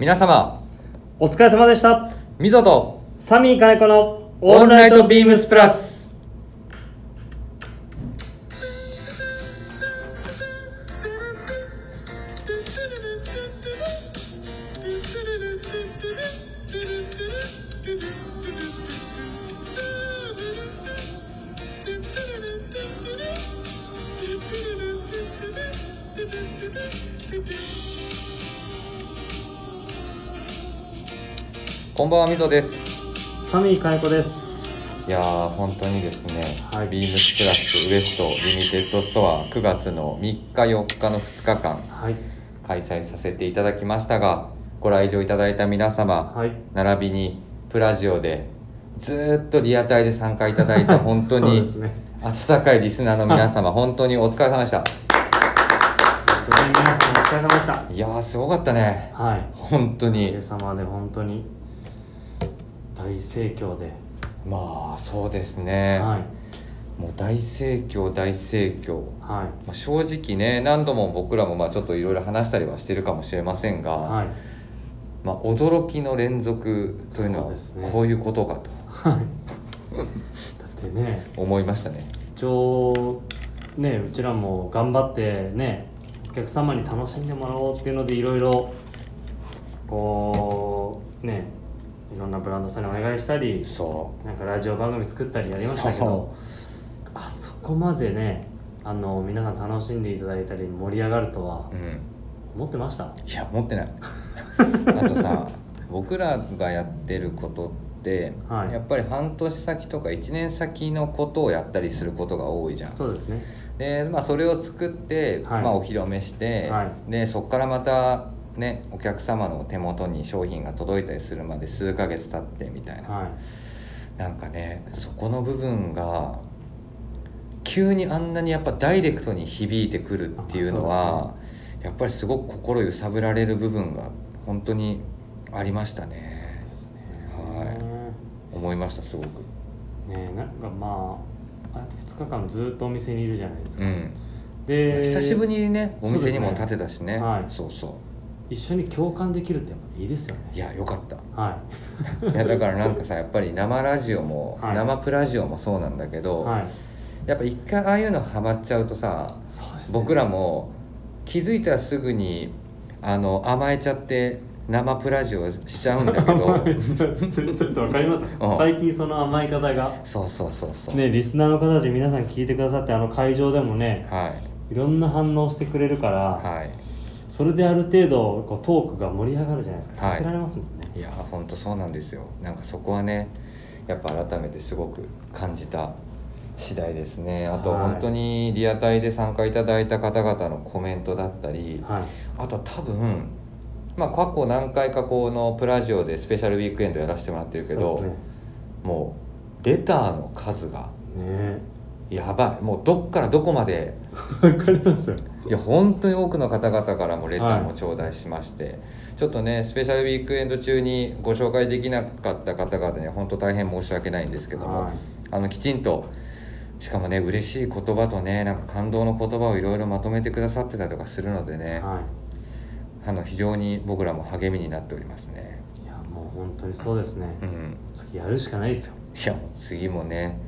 皆様お疲れ様でした。みぞとサミー金子のオールナイトビームスプラスんばんはみぞです。サミー金子です。いやー本当にですね、はい。ビームスプラスウエストリミテッドストア9月の3日4日の2日間はい。開催させていただきましたがご来場いただいた皆様、はい。並びにプラジオでずーっとリアタイで参加いただいた 本当にね。温かいリスナーの皆様 本当にお疲れ様でした。本当に皆さんお疲れ様でした。いやーすごかったね。はい。本当おかげにさまで本当に大盛況で、まあそうですね、はい。もう大盛況大盛況。はい。まあ、正直ね何度も僕らもまあちょっといろいろ話したりはしてるかもしれませんが、はい。まあ、驚きの連続というのはそうですね。こういうことかと。はい。だってね。思いましたね。一応ねうちらも頑張ってねお客様に楽しんでもらおうっていうのでいろいろこうねいろんなブランドさんにお願いしたりそなんかラジオ番組作ったりやりましたけそどあそこまでねあの皆さん楽しんでいただいたり盛り上がるとはううん。思ってました？いや持ってない。あとさ僕らがやってることって、はい。やっぱり半年先とか1年先のことをやったりすることが多いじゃん。そうですね。で、まあ、それを作って、はい。まあ、お披露目して、はでそこからまたねお客様の手元に商品が届いたりするまで数ヶ月経ってみたいな、はい。なんかねそこの部分が急にあんなにやっぱダイレクトに響いてくるっていうのはやっぱりすごく心揺さぶられる部分が本当にありましたね。ですね。はい。思いましたすごく。ねなんかまああ2日間ずっとお店にいるじゃないですか、うん。で久しぶりにねお店にも立てたしね。はい。そうそ一緒に共感できるってやっぱいいですよね。ういやよかった。はい。やだからなんかさやっぱり生ラジオも、はい。生プラジオもそうなんだけど、いはい。やっぱ一回ああいうのハマっちゃうとさね。僕らも気づいたらすぐにあの甘えちゃって生プラジオしちゃうんだけど。ちょっとわかります？うん。最近その甘い方が。そうそうそうそう、ねリスナーの方たち皆さん聞いてくださってあの会場でもねはい。いろんな反応してくれるから、はいそれである程度こうトークが盛り上がるじゃないですか。はい。助けられますもんね、いや本当そうなんですよ。なんかそこはねやっぱ改めてすごく感じた次第ですね。あとはい本当にリアタイで参加いただいた方々のコメントだったりはい。あとは多分まあ過去何回かこのプラジオでスペシャルウィークエンドやらせてもらってるけど、そうですもうレターの数がねやばい。もうどっからどこまで？ね わかりますよ。いや本当に多くの方々からもレターもはい頂戴しまして、ちょっとねスペシャルウィークエンド中にご紹介できなかった方々には本当大変申し訳ないんですけども、はい。あのきちんとしかもね嬉しい言葉とねなんか感動の言葉をいろいろまとめてくださってたりとかするのでね、はあの非常に僕らも励みになっておりますね。いいやもう本当にそうですね、うん、次やるしかないですよ。いやもう次もね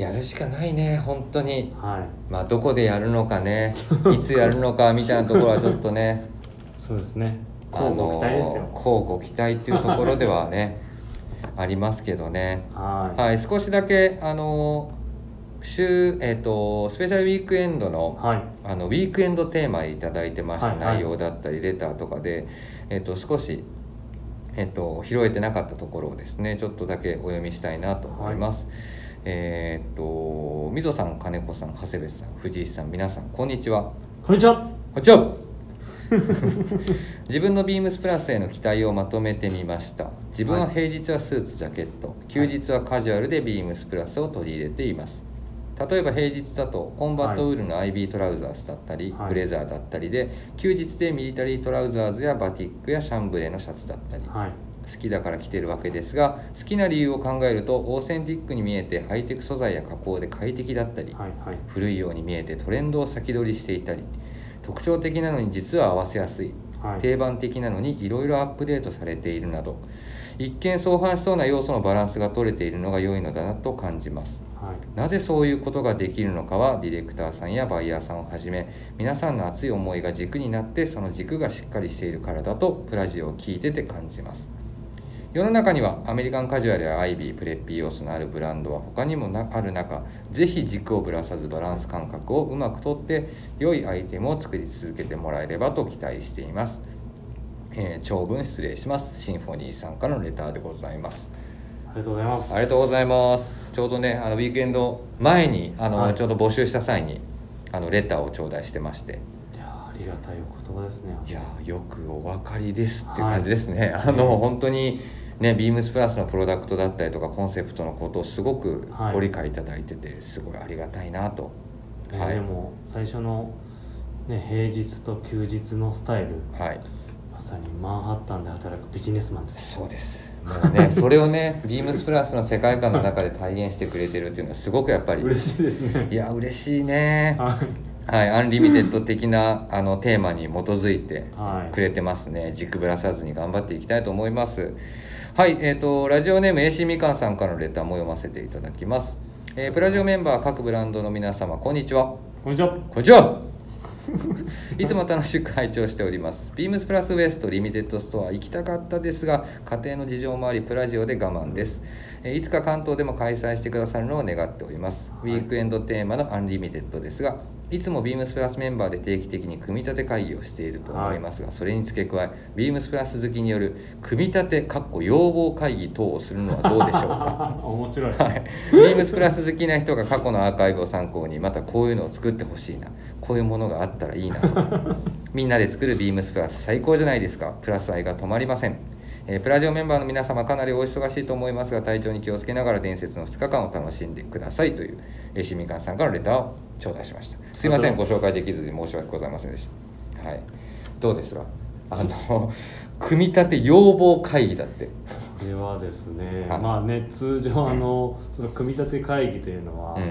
やるしかないね本当に。はい。まあどこでやるのかね いつやるのかみたいなところはちょっとね。そうですね。あこうご期待ですよ。のこうご期待っていうところではね ありますけどね。はい。はい少しだけあの週えっ、とスペシャルウィークエンドのはい。あのウィークエンドテーマいただいてました。はいはい。内容だったりレターとかで、えっと少し、えっと拾えてなかったところをですねちょっとだけお読みしたいなと思います。えっとみぞさん金子さん長谷部さん藤井さん皆さんこんにちは。こんにちは。こんにちは。自分のビームスプラスへの期待をまとめてみました。自分は平日はスーツジャケット。休日はカジュアルでビームスプラスを取り入れています。例えば平日だとコンバットウールの IB トラウザースだったり、はい。ブレザーだったりで休日でミリタリートラウザーズやバティックやシャンブレーのシャツだったり。はい好きだから着てるわけですが好きな理由を考えるとオーセンティックに見えてハイテク素材や加工で快適だったり、はいはい。古いように見えてトレンドを先取りしていたり特徴的なのに実は合わせやすいはい。定番的なのにいろいろアップデートされているなど一見相反しそうな要素のバランスが取れているのが良いのだなと感じます。はい。なぜそういうことができるのかはディレクターさんやバイヤーさんをはじめ皆さんの熱い思いが軸になってその軸がしっかりしているからだとプラジオを聞いてて感じます世の中にはアメリカンカジュアルやアイビープレッピー要素のあるブランドは他にもなある中ぜひ軸をぶらさずバランス感覚をうまくとって良いアイテムを作り続けてもらえればと期待しています、えー長文失礼します。シンフォニーさんからのレターでございます。ありがとうございます。ありがとうございます。ちょうどね、あのウィークエンド前にあの、はい。ちょうど募集した際にあのレターを頂戴してまして、いやありがたいお言葉ですね。いやーよくお分かりですって感じですね。あの本当にね、ビームスプラスのプロダクトだったりとかコンセプトのことをすごくはいご理解いただいてて、すごいありがたいなと。はいねでも最初の、ね、平日と休日のスタイルはい。まさにマンハッタンで働くビジネスマンですそうです。もうね、それをね、ビームスプラスの世界観の中で体現してくれてるっていうのはすごくやっぱり。嬉しいですねいや嬉しいね。はいはい、アンリミテッド的なあのテーマに基づいてはいくれてますね、軸ぶらさずに頑張っていきたいと思いますはいえー、とラジオネーム AC みかんさんからのレターも読ませていただきます、えープラジオメンバー各ブランドの皆様こんにちはこんにちはこんにちは いつも楽しく拝聴しております。ビームスプラスウエストリミテッドストア行きたかったですが、家庭の事情もあり、プラジオで我慢です。えーいつか関東でも開催してくださるのを願っております。はいウィークエンドテーマのアンリミテッドですが、いつもビームスプラスメンバーで定期的に組み立て会議をしていると思いますが、それに付け加え、ビームスプラス好きによる組み立てかっこ要望会議等をするのはどうでしょうか？面白い、はい、ビームスプラス好きな人が過去のアーカイブを参考にまたこういうのを作ってほしいな。こういうものがあったらいいなと。みんなで作るビームスプラス最高じゃないですか。プラス愛が止まりません、えープラジオメンバーの皆様かなりお忙しいと思いますが体調に気をつけながら伝説の2日間を楽しんでくださいというえーしみかんさんからレターを頂戴しました。すいませんご紹介できずに申し訳ございませんでした。はい。どうですか？あの 組み立て要望会議だって。これはですね、はい。まあね通常あのその組み立て会議というのは、うん。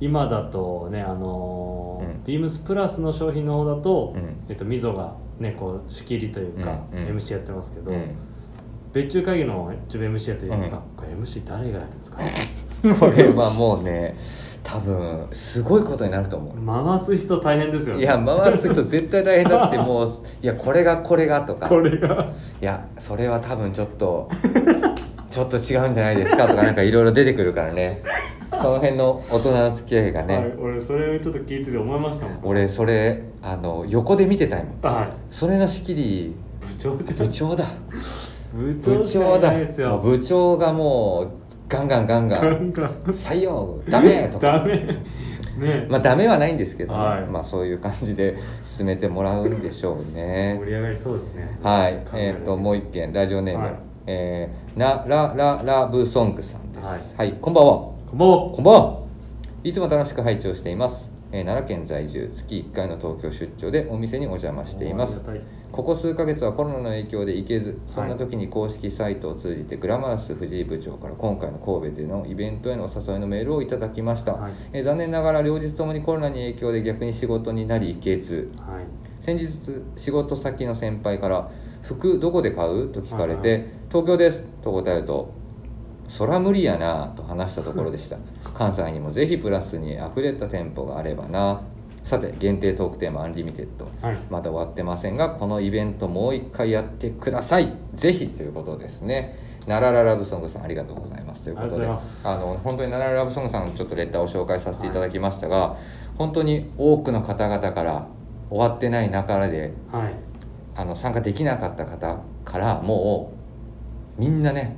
今だとねあのーうん。ビームスプラスの商品の方だと、うん。えっと溝がねこう仕切りというか、うんうん。MC やってますけど、うん。別注会議の自分 MC やってるじゃないですか、これ MC 誰がやるんですか これはもうね多分すごいことになると思う。回す人大変ですよね。いや回す人絶対大変だってもういやこれがこれがとか。これが。いやそれは多分ちょっと ちょっと違うんじゃないですかとかなんかいろいろ出てくるからね。その辺の大人の付き合いがね、はい、俺それをちょっと聞いてて思いましたもん。俺それあの横で見てたいもん。はい。それの仕切り部長部長だ。部長だ。部長がもうガンガンガンガン。採用ダメとか。ダメ。ね、まあダメはないんですけどね、はい。まあそういう感じで進めてもらうんでしょうね。盛り上がりそうですね。はい。えっ、ともう一件。ラジオネーム、はい。えーなラララブソングさんです。はい。はい、こんばんは。こんばんは。こんばんは。いつも楽しく拝聴しています、えー奈良県在住。月1回の東京出張でお店にお邪魔しています。おありがたいここ数ヶ月はコロナの影響で行けずそんな時に公式サイトを通じてグラマラス藤井部長から今回の神戸でのイベントへのお誘いのメールをいただきました、はい。えー残念ながら両日ともにコロナに影響で逆に仕事になり行けず。はい。先日仕事先の先輩から「服どこで買う?」と聞かれて「はいは東京です」と答えると「そら無理やな」と話したところでした。関西にもぜひプラスにあふれた店舗があればなさて限定トークテーマ unlimited。はい。まだ終わってませんがこのイベントもう一回やってください。ぜひということですね。ナラララブソングさんありがとうございます。ということで。あの本当にナラララブソングさんのちょっとレターを紹介させていただきましたが、本当に多くの方々から終わってない中ではい。あの参加できなかった方からもうみんなね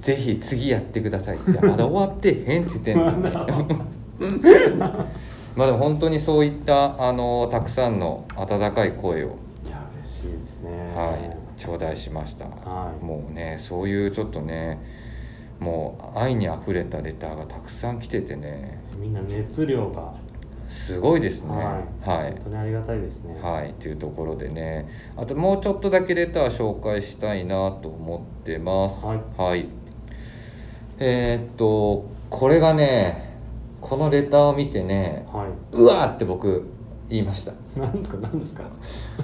ぜひ次やってください。ってまだ終わってへんって言ってんのに まあでも本当にそういったあのたくさんの温かい声をいや嬉しいですね。はい、頂戴しました、はい。もうねそういうちょっとねもう愛にあふれたレターがたくさん来ててね。みんな熱量が。すごいですね。はい、はい。本当にありがたいですね。はい、というところでね。あともうちょっとだけレター紹介したいなと思ってます。はい。えーっとこれがねこのレターを見てねはい。うわーって僕言いました。なんですか？なんですか？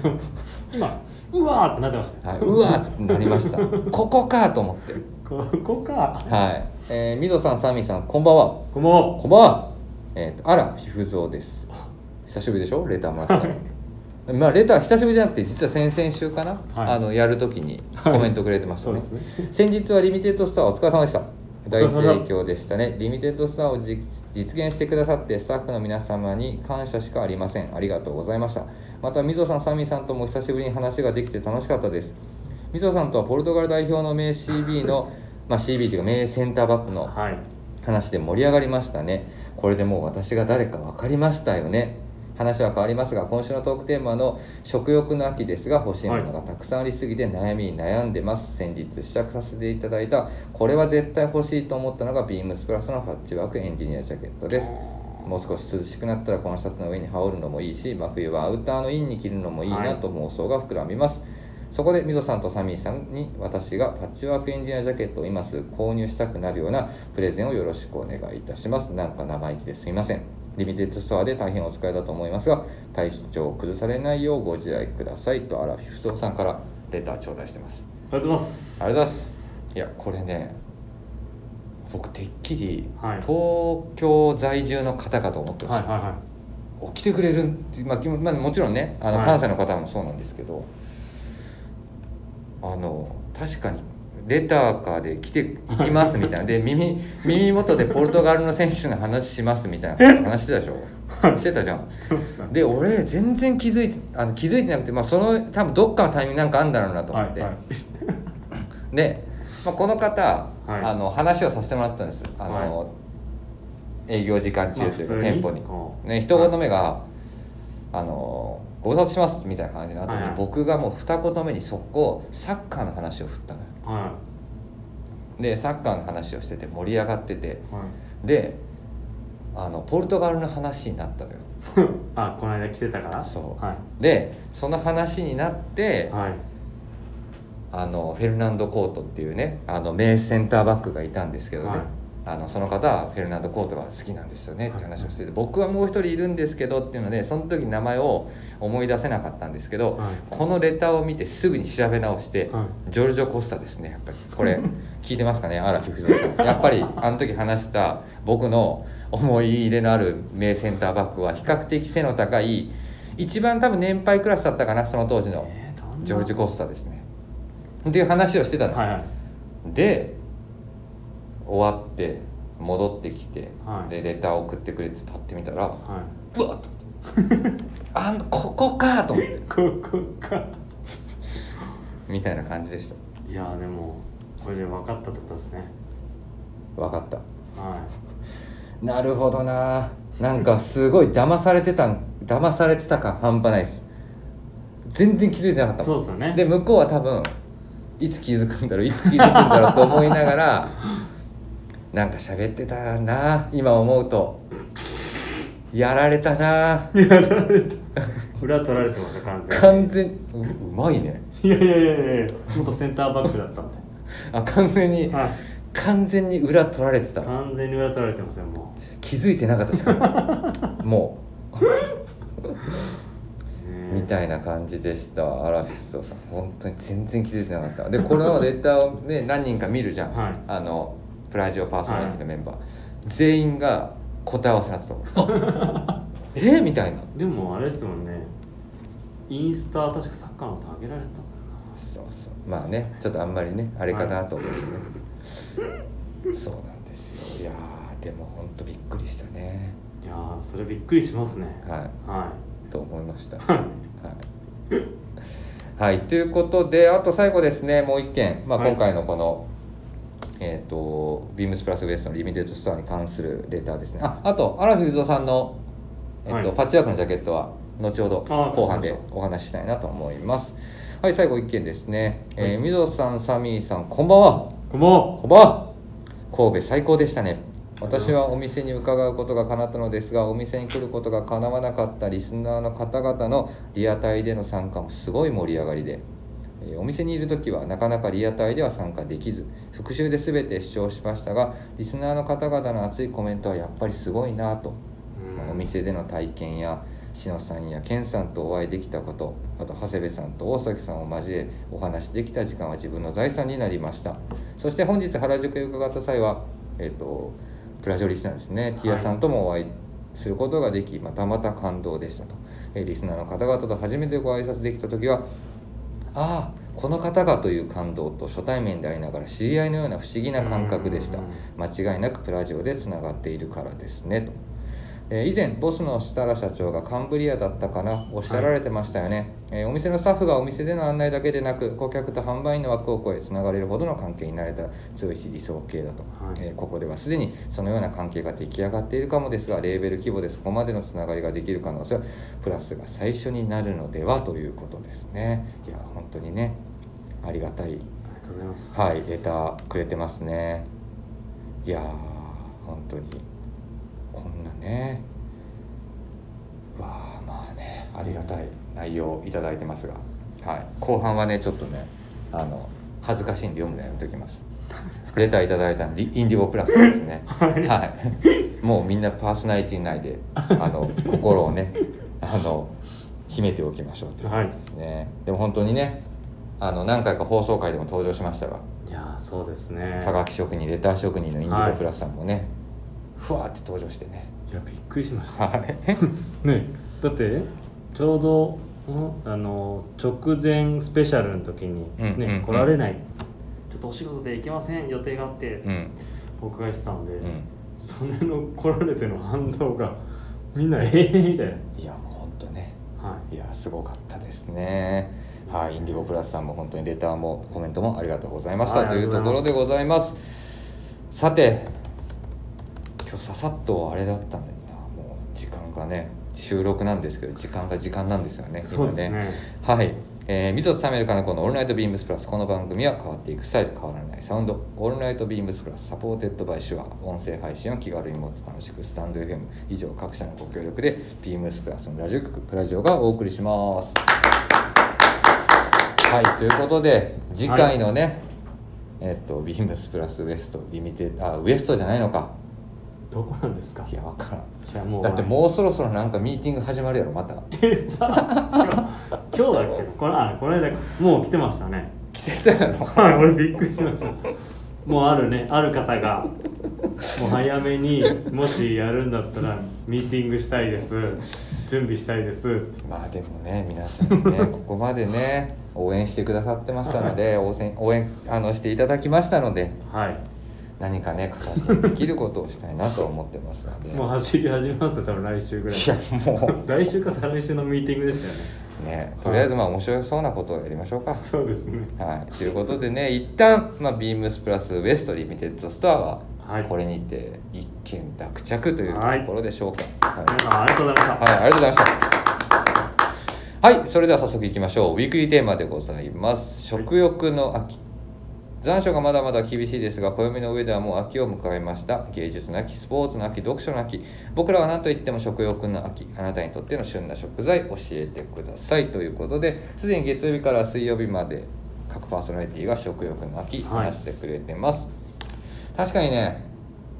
今うわーってなってましたよ。はい。うわーってなりました。ここかと思って。ここか。はい、えー、みぞさんサミーさんこんばんは。こんばんは。こんばんは。えっ、とあらひふぞうです。久しぶりでしょ？レターもらったの。まあレター久しぶりじゃなくて実は先々週かな、はい。あのやるときにコメントくれてましたね、そうですね。先日はリミテッドスターお疲れ様でした大盛況でしたね。リミテッドスターを実実現してくださってスタッフの皆様に感謝しかありません。ありがとうございました。またみぞさんサミーさんとも久しぶりに話ができて楽しかったです。みぞさんとはポルトガル代表の名 CB の まあ CB というか名センターバックのはい。話で盛り上がりましたね。これでもう私が誰か分かりましたよね話は変わりますが今週のトークテーマの食欲の秋ですが欲しいものがたくさんありすぎて悩みに悩んでます。先日試着させていただいたこれは絶対欲しいと思ったのがビームスプラスのファッチワークエンジニアジャケットです。もう少し涼しくなったらこのシャツの上に羽織るのもいいし真冬はアウターのインに着るのもいいなと妄想が膨らみます、そこでみぞさんとサミーさんに私がパッチワークエンジニアジャケットを今すぐ購入したくなるようなプレゼンをよろしくお願いいたします。なんか生意気ですみませんリミテッドストアで大変お使いだと思いますが体調を崩されないようご自愛くださいとアラフィフゾウさんからレター頂戴してます。ありがとうございます。ありがとうございます。いやこれね僕てっきりはい。東京在住の方かと思ってました、はいはいはい。起きてくれるって、まあ、きまあもちろんねあのはい。関西の方もそうなんですけど、あの確かにレターかで来ていきますみたいな。で耳耳元でポルトガルの選手の話しますみたいな話してたでしょ？してたじゃん。で俺全然気づいてあの気づいてなくて、まあ、その多分どっかのタイミングなんかあんだろうなと思って、はいはい。で、まあ、この方、はい。あの話をさせてもらったんです。あの、営業時間中というか店舗に。ね一言目が「あのご無沙汰します」みたいな感じの後に、はいはい。僕がもう二言目に速攻サッカーの話を振ったのよはでサッカーの話をしてて盛り上がってて。いはい。であのポルトガルの話になったのよ。あこの間来てたから？そう。はい。でその話になってはい。あのフェルナンド・コートっていうねあの名センターバックがいたんですけどね、はいあのその方はフェルナンド・コートが好きなんですよねって話をしてて僕はもう一人いるんですけどっていうのでその時名前を思い出せなかったんですけど、はい。このレターを見てすぐに調べ直して、はい。ジョルジョ・コスタですねやっぱり。これ 聞いてますかね荒木不三さんやっぱりあの時話した僕の思い入れのある名センターバックは比較的背の高い一番多分年配クラスだったかなその当時のジョルジュ・コスタですね。っていう話をしてたの、はいはい。で終わって戻ってきて、はい。でレター送ってくれてパッて見たらはうわっと思って。あんここかと思って。い ここか。みたいな感じでした。いやでもこれで分かったってことですね。分かった。はなるほどな。なんかすごい騙されてたん騙されてた感半端ないです。全然気づいてなかっいたもそうんですよね。で向こうは多分いつ気づくんだろういつ気づくんだろうと思いながら なんか喋ってたな今思うと。やられたな。やられた。裏取られてました完全完全ううまいね。にいやいやいやいや元センターバックだったんで。あ完全にはい。完全に裏取られてた。完全に裏取られてますよも気づいてなかったしかも。もう。みたいな感じでした。アラフィフさん。本当に全然気づいてなかった。でこのレターをね何人か見るじゃん、はい。あのプラジオパーソナリティのメンバー、全員が答え合わせになってたもんあえみたいな。でもあれですもんね。インスタ確かサッカーのこと上げられてたもんそうそう。まあねちょっとあんまりねあれかなと思ってね、そうなんですよ。いやーでも本当びっくりしたね。いやーそれびっくりしますね。はい。はと思いました。い。はい。はい、ということであと最後ですねもう一件、まあ、はい。今回のこの、えっ、とビームスプラスウエストのリミテッドストアに関するレターですね。ああと荒木不さんの、えっとはい。パッチワークのジャケットは後ほどあ後半でお話ししたいなと思います。はい最後一件ですね、えー、みぞさんサミーさんこんばんは。こんばんは。こんばんは。神戸最高でしたね。私はお店に伺うことが叶ったのですがお店に来ることが叶わなかったリスナーの方々のリアタイでの参加もすごい盛り上がりで。えーお店にいる時はなかなかリアタイでは参加できず復習で全て視聴しましたがリスナーの方々の熱いコメントはやっぱりすごいなとうん。お店での体験や篠さんや健さんとお会いできたことあと長谷部さんと大崎さんを交えお話しできた時間は自分の財産になりました。そして本日原宿へ伺った際はえっ、とプラジオリスナーですね、ティアさんともお会いすることができまたまた感動でしたと、えーリスナーの方々と初めてご挨拶できた時はああこの方がという感動と初対面でありながら知り合いのような不思議な感覚でした。うん。間違いなくプラジオでつながっているからですねと、えー以前ボスの設楽社長がカンブリアだったかなおっしゃられてましたよね、えーお店のスタッフがお店での案内だけでなく顧客と販売員の枠を超えつながれるほどの関係になれたら強いし理想系だと、はい。えーここではすでにそのような関係が出来上がっているかもですがレーベル規模でそこまでのつながりができる可能性はプラスが最初になるのではということですね。いや本当にねありがたい。ありがとうございます。はい、レターくれてますね。いやー、本当に、こんなね、わあ、まあね、ありがたい内容をいただいてますが、はい、後半はね、ちょっとね、あの、恥ずかしいんで読むのやめときます。レターいただいたのリインディゴプラスですね。はい。もうみんなパーソナリティ内で、あの、心をね、あの、秘めておきましょうということですね。でも本当にね、あの、何回か放送回でも登場しましたが、いやーそうですねはがき職人レター職人のインディゴプラスさんもね、ふわーって登場してね。いやびっくりしました。はい。ねだってちょうどんあの直前スペシャルの時に、ねうんうんうん。来られない。ちょっとお仕事で行けません？予定があって、うん。お伺いしてたんで、うん。それの来られての反応がみんなええみたいいやもうほんとね。なはい。いやすごかったですね。はいインディゴプラスさんも本当にレターもコメントもありがとうございました、はいというところでございます。さて今日ささっとあれだったのにな。もう時間がね収録なんですけど時間が時間なんですよねそうですね。はい、えー、 MZOとサミュエル金子の「オールナイトビームスプラス」この番組は変わっていくスタイル変わらないサウンド「オールナイトビームスプラス」 supported by Shure。音声配信を気軽にもっと楽しくスタンド FM 以上各社のご協力でビームスプラスのラジオ局プラジオがお送りします。はいということで次回のね、えっとビームスプラスウエストリミテッドあウエストじゃないのかどこなんですか？いやわからん。いやもうだってもうそろそろなんかミーティング始まるやろまた。今日今日だっけ？これあこの間もう来てましたね。来てたやろ。はい俺びっくりしました。もうあるね。ある方がもう早めにもしやるんだったらミーティングしたいです。準備したいです。まあでもね皆さんね ここまでね応援してくださってましたので応援応援あのしていただきましたので。はい何かね形にできることをしたいなと思ってますのでもう走り始めますよ多分来週ぐらいいやもう来週か再来週のミーティングでしたよねねとりあえずまあ面白そうなことをやりましょうか。そうですねはい、ということでね一旦、まあ、ビームスプラスウエストリミテッドストアははいこれにて一件落着というところでしょうか。はい皆さんありがとうございました、はい、ありがとうございました。はい、それでは早速いきましょう。ウィークリーテーマでございます。食欲の秋。残暑がまだまだ厳しいですが、暦の上ではもう秋を迎えました。芸術の秋、スポーツの秋、読書の秋。僕らは何と言っても食欲の秋。あなたにとっての旬な食材教えてください。ということで、すでに月曜日から水曜日まで各パーソナリティが食欲の秋はい話してくれてます。確かにね、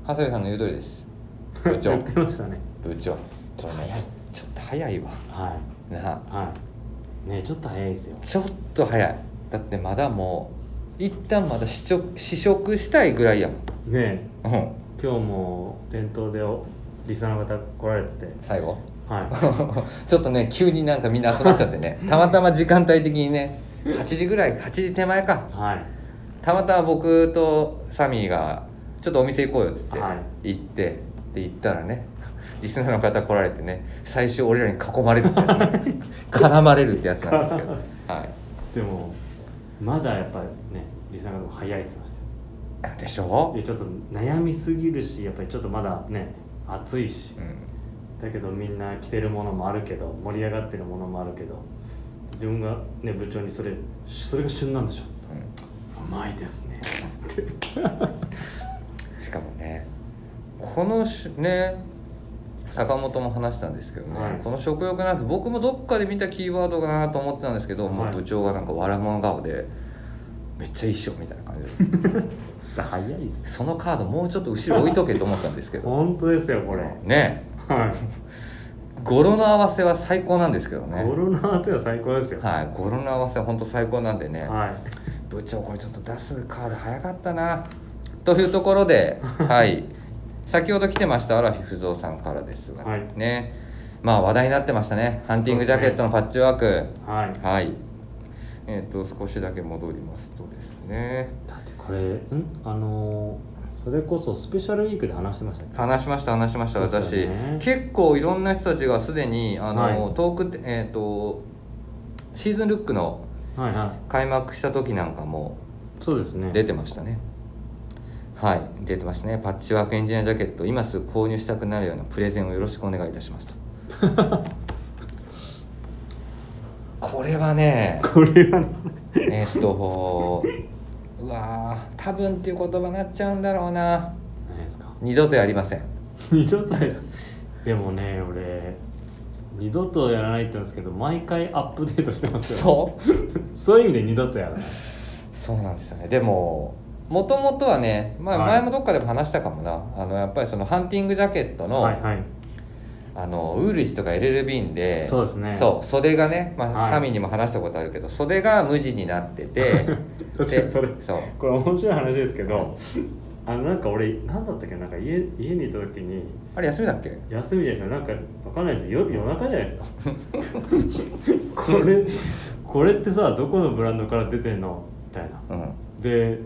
長谷部さんの言う通りです。部長や。ってましたね部長。これね、ちょっと早いわ。はなあ。いはいねちょっと早いですよちょっと早いだってまだもう一旦まだ試食試食したいぐらいやもん。ねうん。今日も店頭でおリスナーの方来られてて。最後？はい。ちょっとね急になんかみんな集まっちゃってね。たまたま時間帯的にね8時ぐらい8時手前か。はい。たまたま僕とサミーがちょっとお店行こうよっつっては行って、で行ったらねリスナーの方来られてね最初俺らに囲まれるってやつ、ね、絡まれるってやつなんですけど。はい。でもまだやっぱりねリスナーの方早いって言ってましたよ。でしょ？でちょっと悩みすぎるしやっぱりちょっとまだね暑いし。うん。だけどみんな着てるものもあるけど盛り上がってるものもあるけど自分がね部長にそれそれが旬なんでしょって言ったうん。らうまいですね。しかもねこのしね坂本も話したんですけどね、はい。この食欲なく僕もどっかで見たキーワードかなと思ってたんですけど、もうはい部長がなんか笑物顔でめっちゃ一緒みたいな感じで。早いですそのカードもうちょっと後ろ置いとけと思ったんですけど。本当ですよこれ。ね。はい。語呂の合わせは最高なんですけどね。語呂の合わせは最高ですよ。はい。語呂の合わせは本当最高なんでね、はい。部長これちょっと出すカード早かったな。というところで はい先ほど来てました荒木不蔵さんからですが、はい。ね。まあ話題になってましたね。ハンティングジャケットのパッチワーク、はい。はい。えっ、と少しだけ戻りますとですね。だってこれん？あのーそれこそスペシャルウィークで話してましたね話しました話しました私、結構いろんな人たちがすでにあの、はい。トークえっ、とシーズンルックのはいはい。開幕した時なんかもそうですね。出てましたねはい。出てましたね。パッチワークエンジニアジャケット。今すぐ購入したくなるようなプレゼンをよろしくお願いいたしますと。これはねこれはね。えっとうわー多分っていう言葉になっちゃうんだろうな。何ですか？二度とやりません。二度とやでもね俺二度とやらないって言うんですけど毎回アップデートしてますよ。そう？そういう意味で二度とやらない。そうなんですよね。でももともとはね、まあ、はい。前もどっかでも話したかもな、あのやっぱりそのハンティングジャケットの,、はいはい。あのウールシとか LL ビンでそうですね。そう袖がね、まあはい。サミーにも話したことあるけど袖が無地になってて それそう。これ面白い話ですけどあのなんか俺何だったっけ？なんか家家にいた時にあれ休みだっけ？休みじゃないですかなんかわかんないです。夜夜中じゃないですか。これこれってさどこのブランドから出てんの？みたいな。うん。で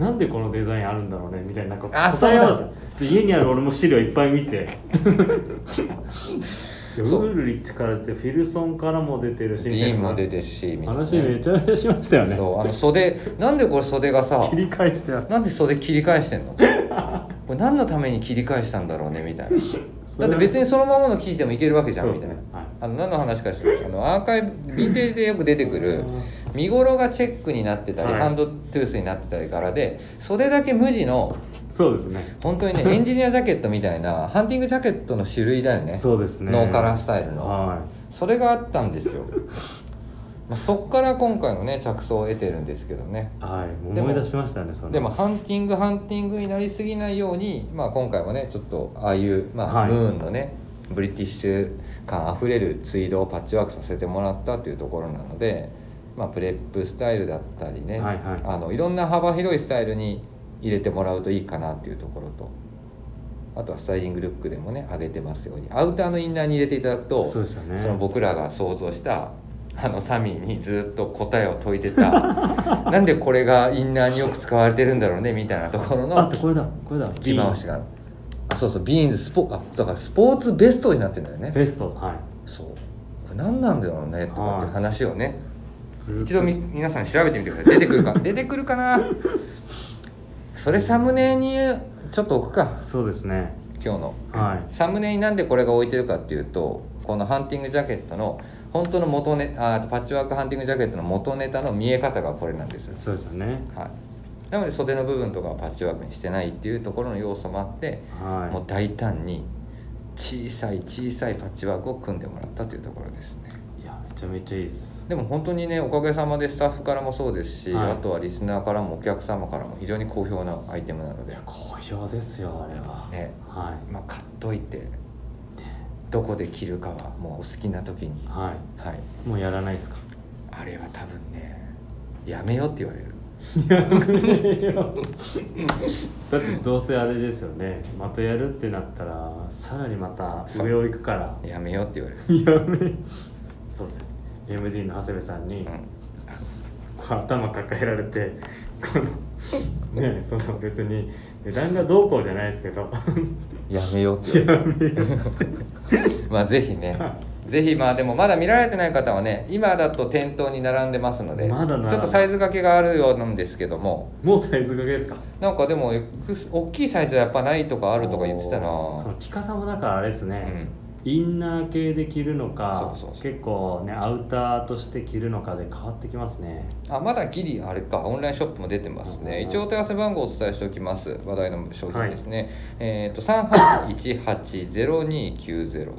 なんでこのデザインあるんだろうねみたいななんかあそうせ。で家にある俺も資料いっぱい見て。でウールリッチからってフィルソンからも出てるしみたいも出てるしみたいな。ね、話めちゃめちゃしましたよね。そうあの袖なんでこれ袖がさ切り返してなんで袖切り返してんの？これ何のために切り返したんだろうねみたいなだって別にそのままの生地でもいけるわけじゃんみたいな、ねはい。あの何の話かしら。あのアーカイブヴィンテージでよく出てくる見頃がチェックになってたり、はい。ハンドトゥースになってたり柄で袖だけ無地のそうですね。本当にね エンジニアジャケットみたいなハンティングジャケットの種類だよね。そうですね。ノーカラースタイルの。はそれがあったんですよ、まあ、そっから今回のね着想を得てるんですけどね。いはい思い出しましたねその。でもハンティングハンティングになりすぎないように、まあ、今回もねちょっとああいう、まあはい。ムーンのねブリティッシュ感あふれるツイードをパッチワークさせてもらったっていうところなので、まあ、プレップスタイルだったりね、はいはい。あのいろんな幅広いスタイルに入れてもらうといいかなっていうところとあとはスタイリングルックでもね上げてますように。アウターのインナーに入れていただくとね。その僕らが想像したあのサミーにずっと答えを解いてた。なんでこれがインナーによく使われてるんだろうねみたいなところのあとこれだこれだ。着回しが。あそうそうビーンズスポあだからスポーツベストになってんだよね。ベストはい。そう。これ何なんだろうねとかって話をね。ずっと。一度み皆さん調べてみてください。出てくるか 出てくるかな。それサムネにちょっと置くか。そうですね。今日の。はい。サムネになんでこれが置いてるかっていうとこのハンティングジャケットの本当の元ネあパッチワークハンティングジャケットの元ネタの見え方がこれなんです、そうですよね。はい、なので袖の部分とかはパッチワークにしてないっていうところの要素もあって、はい。もう大胆に小さい小さいパッチワークを組んでもらったというところですね。いやめちゃめちゃいいです。でも本当にねおかげさまでスタッフからもそうですし、はい。あとはリスナーからもお客様からも非常に好評なアイテムなので。いや好評ですよあれは。ね。はまあ買っといてどこで着るかはもうお好きな時に。い。ははい。いもうやらないですか？あれは多分ねやめよって言われる。だってどうせあれですよね。またやるってなったらさらにまた上を行くから。やめよって言われる、やめ。そうですね。MD の長谷部さんに、うん。頭抱えられてこの ねその別に値段がどうこうじゃないですけど。やめよって。やめよ まあぜひね。ぜひまあでもまだ見られてない方はね今だと店頭に並んでますのでまちょっとサイズ掛けがあるようなんですけども。もうサイズ掛けですか？なんかでも大きいサイズはやっぱないとかあるとか言ってたな。その着方もだからあれですね、うんインナー系で着るのか結構ねアウターとして着るのかで変わってきますね。あまだギリあれかオンラインショップも出てますね。うん一応お問い合わせ番号をお伝えしておきます話題の商品ですね、えっ、と38180290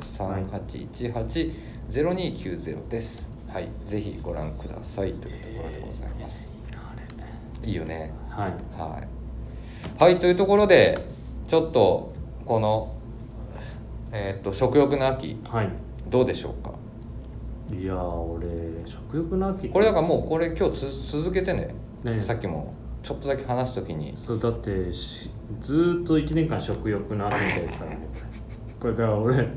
38180290です。はいぜひご覧ください。というところでございます。いいよね。はい。はい、はい、というところでちょっとこのえっと食欲の秋はい。どうでしょうか？いやー俺食欲の秋。これだからもうこれ今日つ続けてね。ねさっきもちょっとだけ話すときに。そうだってしずーっと1年間食欲の秋みたいですからねこれだから俺こ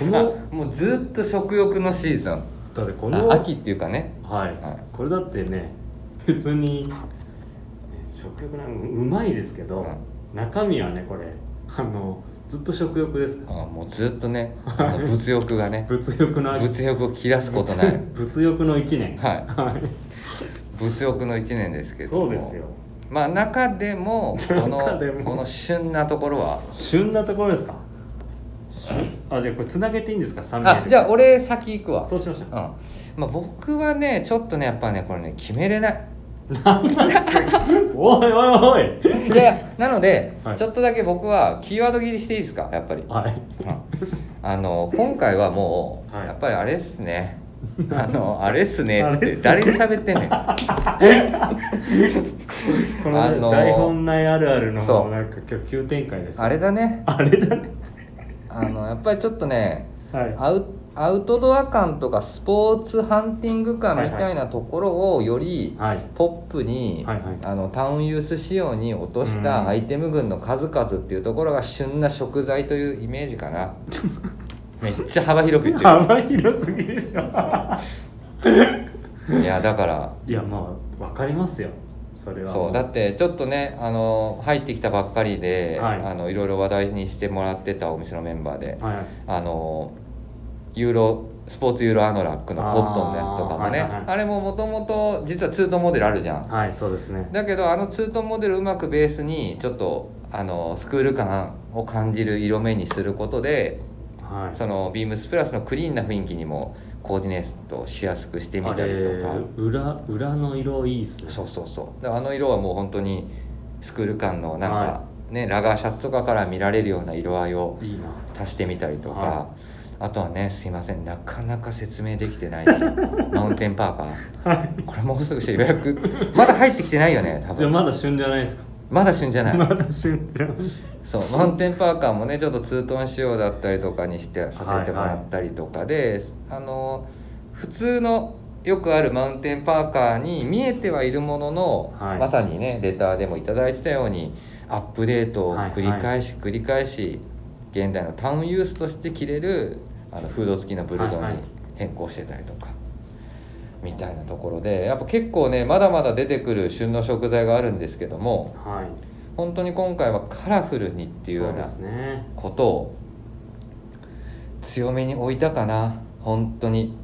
あのもうずっと食欲のシーズン。だってこのあ秋っていうかね。はい、はい。これだってね別にね食欲なんうまいですけど、うん。中身はねこれあのずっと食欲ですか？らあもうずっとね物欲がね 物欲の秋。物欲を切らすことない。物欲の1年。はい。はい。物欲の1年ですけども。そうですよ。まあ中でもこのこの旬なところは？旬なところですか？あじゃあこれつなげていいんですか？3名あじゃあ俺先行くわ。そうしましょう。うん。まあ、僕はねちょっとねやっぱねこれね決めれないおいおいおい。いやいやなので、はい。ちょっとだけ僕はキーワード切りしていいですか？やっぱり、はい。うん。あの今回はもう、はい。やっぱりあれっすね。あのあれっすねっつっあれっすね。て誰に喋ってんねん。この、ねあのー台本内あるあるのそう。なんか今日急展開ですあれだね。あれだね。あのやっぱりちょっとねはい。アウアウトドア感とかスポーツハンティング感みたいなところをよりはい。ポップに、はいはい。あのタウンユース仕様に落としうん。たアイテム群の数々っていうところが旬な食材というイメージかな。めっちゃ幅広く言って幅広すぎでしょ。る いやだから。いやまあわかりますよ。それは。そう。だってちょっとねあの入ってきたばっかりで、はい。あのいろいろ話題にしてもらってたお店のメンバーではい。あのユーロスポーツユーロアノラックのコットンのやつとかもね。あ,、はいはいはい。れももともと実はツートンモデルあるじゃん。はいそうですね。だけどあのツートンモデルうまくベースにちょっとあのスクール感を感じる色目にすることではい。そのビームスプラスのクリーンな雰囲気にもコーディネートしやすくしてみたりとか。あれ裏裏の色いいっすね。そうそうそう。であの色はもう本当にスクール感のなんか、はねラガーシャツとかから見られるような色合いを足してみたりとか、はあとはねすいませんなかなか説明できてないマウンテンパーカー。はい。これもうすぐして予約まだ入ってきてないよね多分。じゃあまだ旬じゃないですか。まだ旬じゃない。まだ旬じゃない。そうマウンテンパーカーもねちょっとツートン仕様だったりとかにしてさせてもらったりとかで、あの普通のよくあるマウンテンパーカーに見えてはいるものの、はい。まさにねレターでもいただいてたようにアップデートを繰り返し繰り返し現代のタウンユースとして着れるあのフード付きのブルゾンに変更してたりとか。みたいなところでやっぱ結構ねまだまだ出てくる旬の食材があるんですけどもはい。本当に今回はカラフルにっていうようなことを強めに置いたかな。本当に、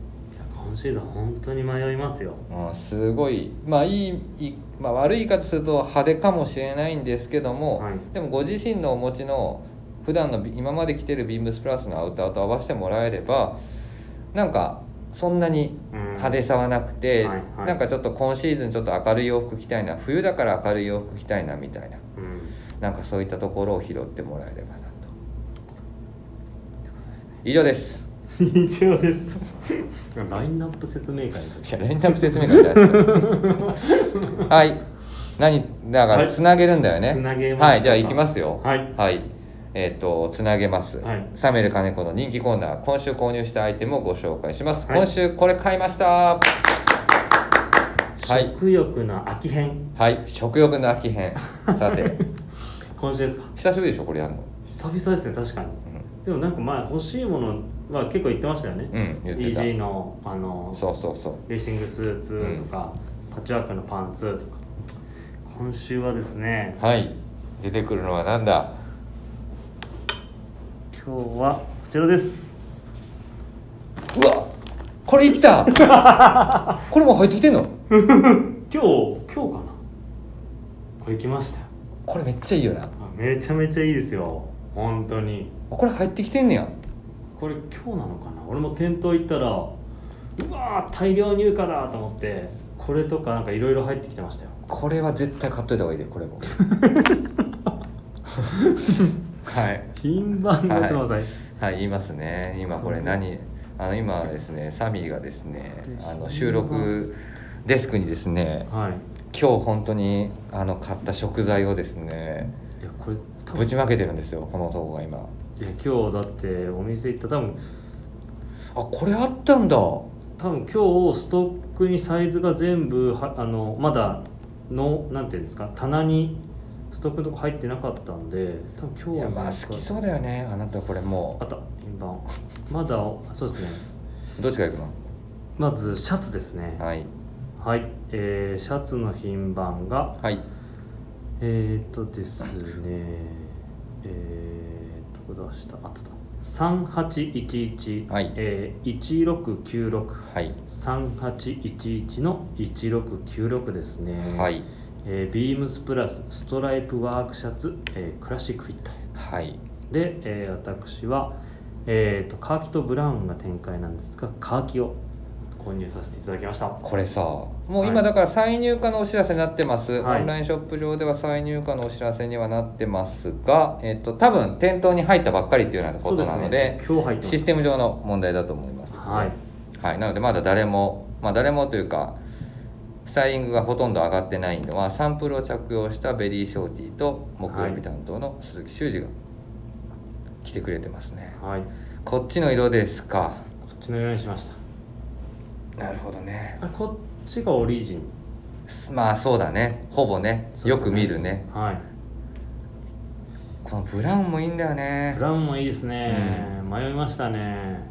今シーズン本当に迷いますよ。うん、すごい。まあいいいい、まあ、悪い言い方すると派手かもしれないんですけども、はい。でもご自身のお持ちの普段のビ今まで着てるビームスプラスのアウターと合わせてもらえればなんかそんなにうん。派手さはなくて、はいはい。なんかちょっと今シーズンちょっと明るい洋服着たいな冬だから明るい洋服着たいなみたいなうん。なんかそういったところを拾ってもらえればなと。以上です。以上です。ラインナップ説明会いやラインナップ説明会 はい。何だからはい。つなげるんだよね。つなげますはいじゃあ行きますよ。はいえっ、とつなげます、はい。サメル金子の人気コーナー今週購入したアイテムをご紹介します、はい。今週これ買いました。はい。食欲の秋編。はい。食欲の秋編。さて。今週ですか？久しぶりでしょこれやるの。久々ですね確かに。でもなんか前欲しいものは結構言ってましたよね。うん、うん、言ってた。EG のあのそうそうそう。レーシングスーツとか、パッチワークのパンツとか。今週はですねはい。出てくるのはなんだ？今日はこちらです。うわこれいった。これもう入ってきてんの？今日今日かな？これ来ました。よこれめっちゃいいよな。あめちゃめちゃいいですよ。本当に。これ入ってきてんねや。これ今日なのかな？俺も店頭行ったらうわー大量入荷だと思ってこれとかなんかいろいろ入ってきてましたよ。これは絶対買っといた方がいいでこれも はい。品番がちょっと待ってください。はい言いますね。今これ何？あの今ですねサミーがですねあの収録デスクにですねはい。今日本当にあの買った食材をですねいやこれぶちまけてるんですよこの男が今。いいや今日だってお店行った多分。あこれあったんだ。多分今日ストックにサイズが全部はあのまだのなんていうんですか棚にストックのとこ入ってなかったんで多分今いやまあ好きそうだよね。あなたこれもあった品番まだそうですね。うどっちから行くまずシャツですね。のはい。はい、えーシャツの品番がはい。えー、っとですねえー、どこ出した？あったあった3811、はい。えー、1696はい。3811の1696ですね。はいえービームスプラスストライプワークシャツ、えークラシックフィット。はい。で、えー私は、えー、とカーキとブラウンが展開なんですがカーキを購入させていただきました。これさもうはい今だから再入荷のお知らせになってます、はい。オンラインショップ上では再入荷のお知らせにはなってますが、えっと多分店頭に入ったばっかりっていうようなことなのでね。今日入ってます。システム上の問題だと思います、はい。はい、なのでまだ誰もまあ誰もというかスタイリングがほとんど上がってないのはサンプルを着用したベリーショーティーと木曜日担当の鈴木修二が来てくれてますね。はい。ここっちの色ですか？っちの色にしました。なるほどね。あこっちがオリジン。まあそうだね。ほぼね。よく見るね。はい。このブラウンもいいんだよね。ブラウンもいいですね、迷いましたね。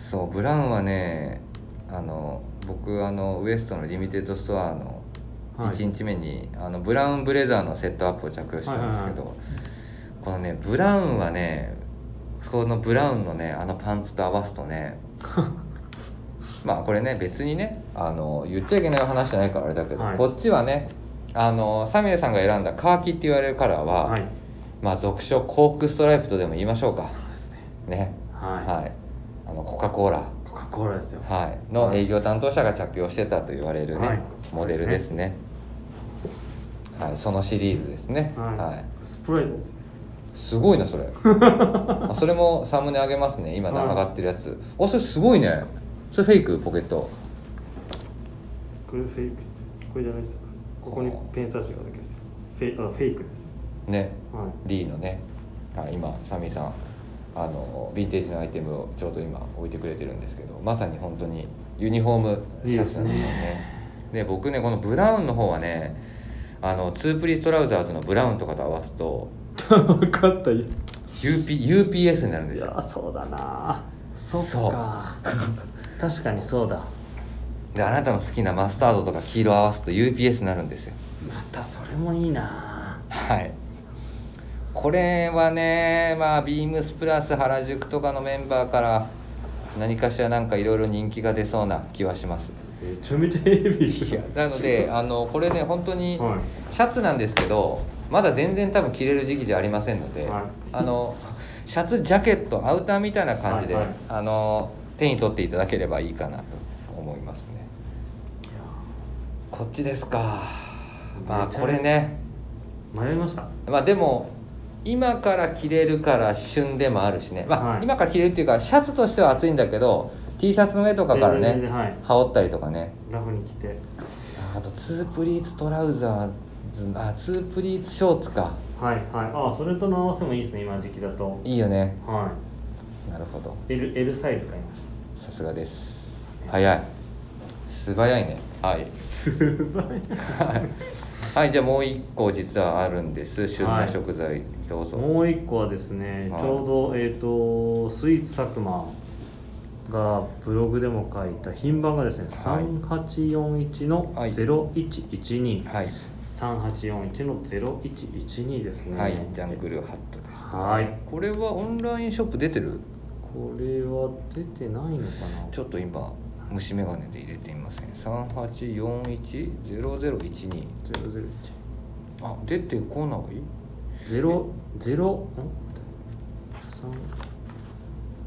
そうブラウンはねあの僕あのウエストのリミテッドストアのはい。1日目に、あのブラウンブレザーのセットアップを着用したんですけど、はい。このねブラウンはねこのブラウンのねあのパンツと合わすとね まあこれね別にねあの言っちゃいけない話じゃないからあれだけど、はい。こっちはねあのサミュエルさんが選んだカーキって言われるカラーは、はい。まあ俗称コークストライプとでも言いましょうか。そうですね。ね。はい、はい。あのコカ・コーラコカ・コーラですよ。はい、の営業担当者が着用してたと言われるね、はい。モデルですね。はい、そのシリーズですね。はい、はい、スプレーですすごいなそれ。あそれもサムネ上げますね今はい。上がってるやつ。あそれすごいね。それフェイクポケット。これフェイク。これじゃないですよ。ここにペン差しがだけですよ。フェイあフェイクですね。ね。はい。 Lee のね、はい、今サミーさんあのヴィンテージのアイテムをちょうど今置いてくれてるんですけどまさに本当にユニフォームシャツなんですよね。で僕ねこのブラウンの方はねあのツープリーストラウザーズのブラウンとかと合わすと 分かった。い UP UPS になるんですよ。やそうだな。そっそう。か 確かにそうだ。であなたの好きなマスタードとか黄色合わすと UPS になるんですよ。またそれもいいな。はいこれはねまあビームスプラス原宿とかのメンバーから何かしらなんかいろいろ人気が出そうな気はします。めちゃめちゃヘビーっすよなので あのこれね本当にはい。シャツなんですけどまだ全然多分着れる時期じゃありませんので、はい。あのシャツジャケットアウターみたいな感じで、はいはい。あの手に取っていただければいいかなと思いますね。こっちですか。まあこれね。迷いました。まあでも今から着れるから旬でもあるしね、まあはい。今から着れるっていうかシャツとしては暑いんだけど T シャツの上とかから全然ねはい。羽織ったりとかね。ラフに着て。あとツープリーツトラウザーズあツープリーツショーツか。はいはい。あそれとの合わせもいいですね今の時期だと。いいよね。はなるほど。い L, L サイズ買いましさすがです。早い。素早いね。はい。たすごい。はいじゃあもう一個実はあるんです。旬な食材、どうぞ。もう一個はですね、はい。ちょうどえっ、とスイーツ佐久間がブログでも書いた品番がですね、はい。3841のはい。0112、はい、3841の0112ですね。はい、ジャングルハットです、はい。これはオンラインショップ出てる？これは出てないのかな。ちょっと今虫眼鏡で入れてみますね38410012 001あ出てこない？ゼロゼロ？ん？三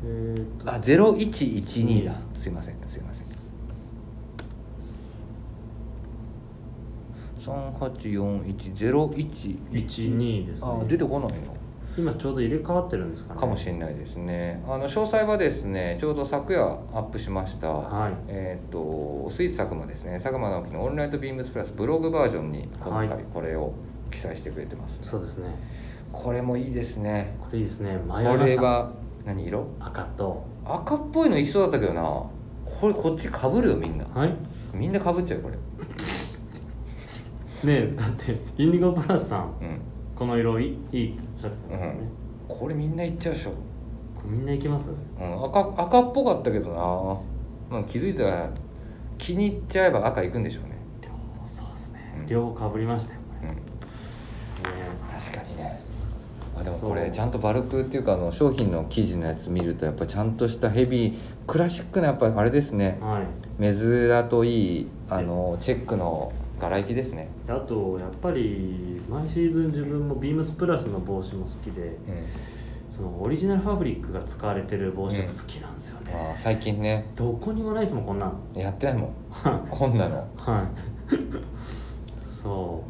えー、と。あ0112だ。すいませんすいません。384101 12ですね。あ出てこないの今ちょうど入れ替わってるんですかね。かもしれないですね。あの詳細はですねちょうど昨夜アップしました、はい。えっ、とスイーツ佐久間ですね。佐久間直樹のオンライトビームスプラスブログバージョンに今はい。回これを記載してくれてます、そうですね。これもいいですね。これいいですね。こ迷いましたれは何色？赤と。赤っぽいのいそうだったけどな。これこっちかぶるよみんな。はい。みんなかぶっちゃうよこれ。ねえだってインディゴプラスさん。うんこの色いいいいっておっしゃってたからね、これみんないっちゃうでしょ、みんな行きます？うん、赤赤っぽかったけどな、まあ、気づいたら気に入っちゃえば赤いくんでしょうね、両方そうですね、うん。両方かぶりましたよこうん、れ、ね。確かにね。あでもこれちゃんとバルクっていうかあの商品の記事のやつ見るとやっぱちゃんとしたヘビークラシックなやっぱあれですね。はい。メズラといいあのチェックの柄行きですね、であとやっぱり毎シーズン自分もビームスプラスの帽子も好きでうん。そのオリジナルファブリックが使われてる帽子が好きなんですよね、あー最近ね。どこにもないですもんこんなのやってないもん。はい。こんなの。はい。そ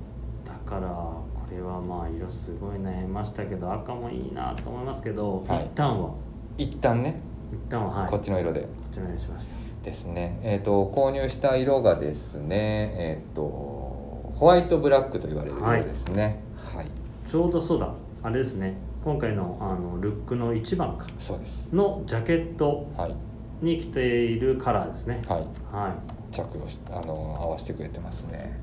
う。だからこれはまあ色すごい悩みましたけど赤もいいなと思いますけど、はい。一旦は？一旦ね、一旦ははい。こっちの色で。こっちのようにしましたですね。えっ、と購入した色がですねえっ、とホワイトブラックと言われる色ですね。はい、ちょうどそうだ。あれですね。今回のあのルックの1番か。そうです。のジャケットはい。に着ているカラーですね。はい。は着用しあの合わせてくれてますね。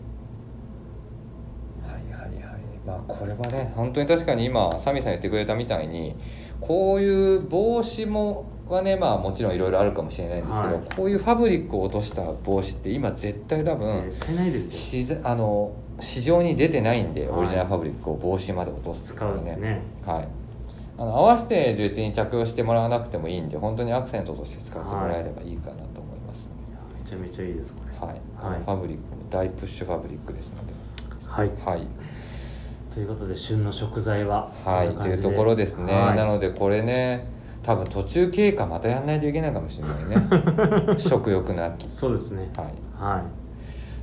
はいはいはい。まあこれはね本当に確かに今サミさん言ってくれたみたいにこういう帽子もはねまあもちろんいろいろあるかもしれないんですけど、はい。こういうファブリックを落とした帽子って今絶対多い分絶対ないですよ。しぜあの市場に出てないんで、はい。オリジナルファブリックを帽子まで落とすってい使うのはってね。はい。あの合わせて別に着用してもらわなくてもいいんで本当にアクセントとして使ってもらえればいいかなと思いますめちゃめちゃいいですこれ。で、はい。はい。ファブリックも大プッシュファブリックですので。はい。はい、ということで旬の食材ははい、というところですね、はい。なのでこれね多分途中経過またやんないといけないかもしれないね。食欲の秋。そうですね。はい。は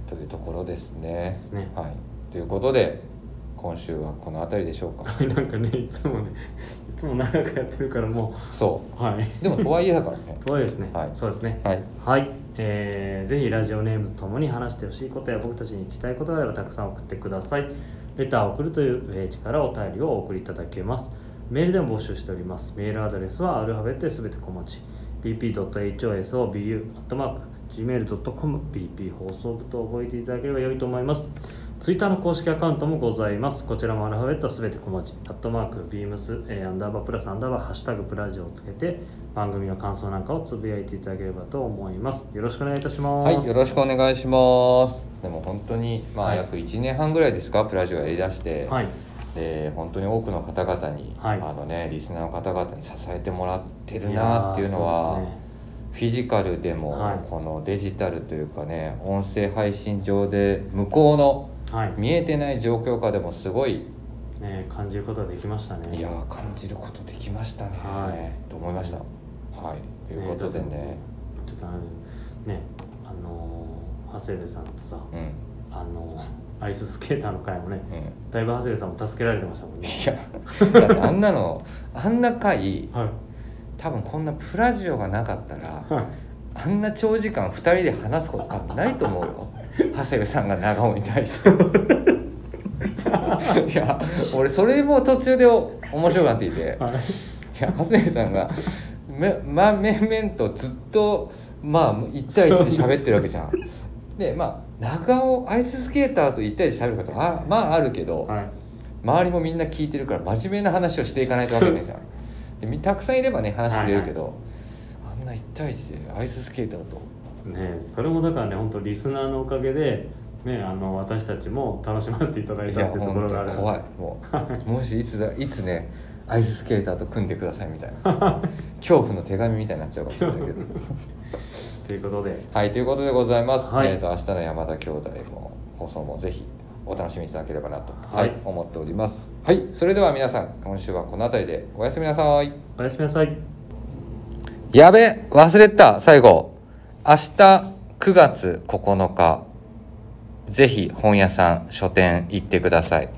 というところですね。ですね。はい。ということで今週はこの辺りでしょうか。い なんかねいつもねいつも長くやってるからもそう。はい。でもとはいえだからね。とはいえですね、はい。そうですね。はい。はい、えーぜひラジオネームともに話してほしいことや僕たちに聞きたいことがあればたくさん送ってください。レターを送るというページからお便りをお送りいただけますメールでも募集しておりますメールアドレスはアルファベットですべて小文字 bp.hosobu.gmail.com bp 放送部と覚えていただければ良いと思いますツイッターの公式アカウントもございます。こちらもアルファベットはすべて小文字。アットマーク、ビームス、えーアンダーバープラスアンダーバー、ハッシュタグプラジオをつけて、番組の感想なんかをつぶやいていただければと思います。よろしくお願いいたします。はい、よろしくお願いします。でも本当にまあはい約1年半ぐらいですか、プラジオやりだして、はい。で本当に多くの方々に、はい。あのねリスナーの方々に支えてもらってるなっていうのは、フィジカルでも、はい。このデジタルというかね音声配信上で向こうのはい。見えてない状況下でもすごいね、感じることができましたね。いやー感じることできましたね、はい。と思いました。はい。ということでね。ちょっとあのね、あのー長谷部さんとさ、うん。あのーアイススケーターの回もね、うんだいぶ長谷部さんも助けられてましたもんね。いや あんなのあんな回はい。多分こんなプラジオがなかったらはい。あんな長時間2人で話すこと多分ないと思うよ 長谷部さんが長尾に対していや俺それも途中で面白くなっていていはい。や長谷部さんがめま面々とずっとまあ1対1で喋ってるわけじゃんでまあ長尾アイススケーターと1対1で喋ることはあまああるけど、はい。周りもみんな聞いてるから真面目な話をしていかないとわけないじゃんでみたくさんいればね話してくれるけど、あんな1対1でアイススケーターと。ね、それもだからね、本当リスナーのおかげで、ね、あの私たちも楽しませていただいたっていうとこ本ろがある。当怖い。もうもしいつだいつねアイススケーターと組んでくださいみたいな。恐怖の手紙みたいになっちゃうかもしれないけどということで、はいということでございます、はい。えー、と明日の山田兄弟も放送もぜひお楽しみいただければなと、ははいい思っております。はいそれでは皆さん今週はこの辺りでおやすみなさい。おやすみなさい。やべ忘れてた最後。明日9月9日。ぜひ本屋さん書店行ってください。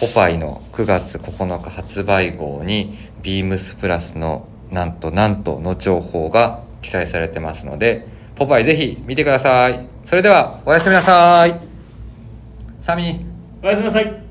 ポパイの9月9日発売号にビームスプラスのなんとなんとの情報が記載されてますのでポパイぜひ見てください。それではおやすみなさい。サミー。おやすみなさい。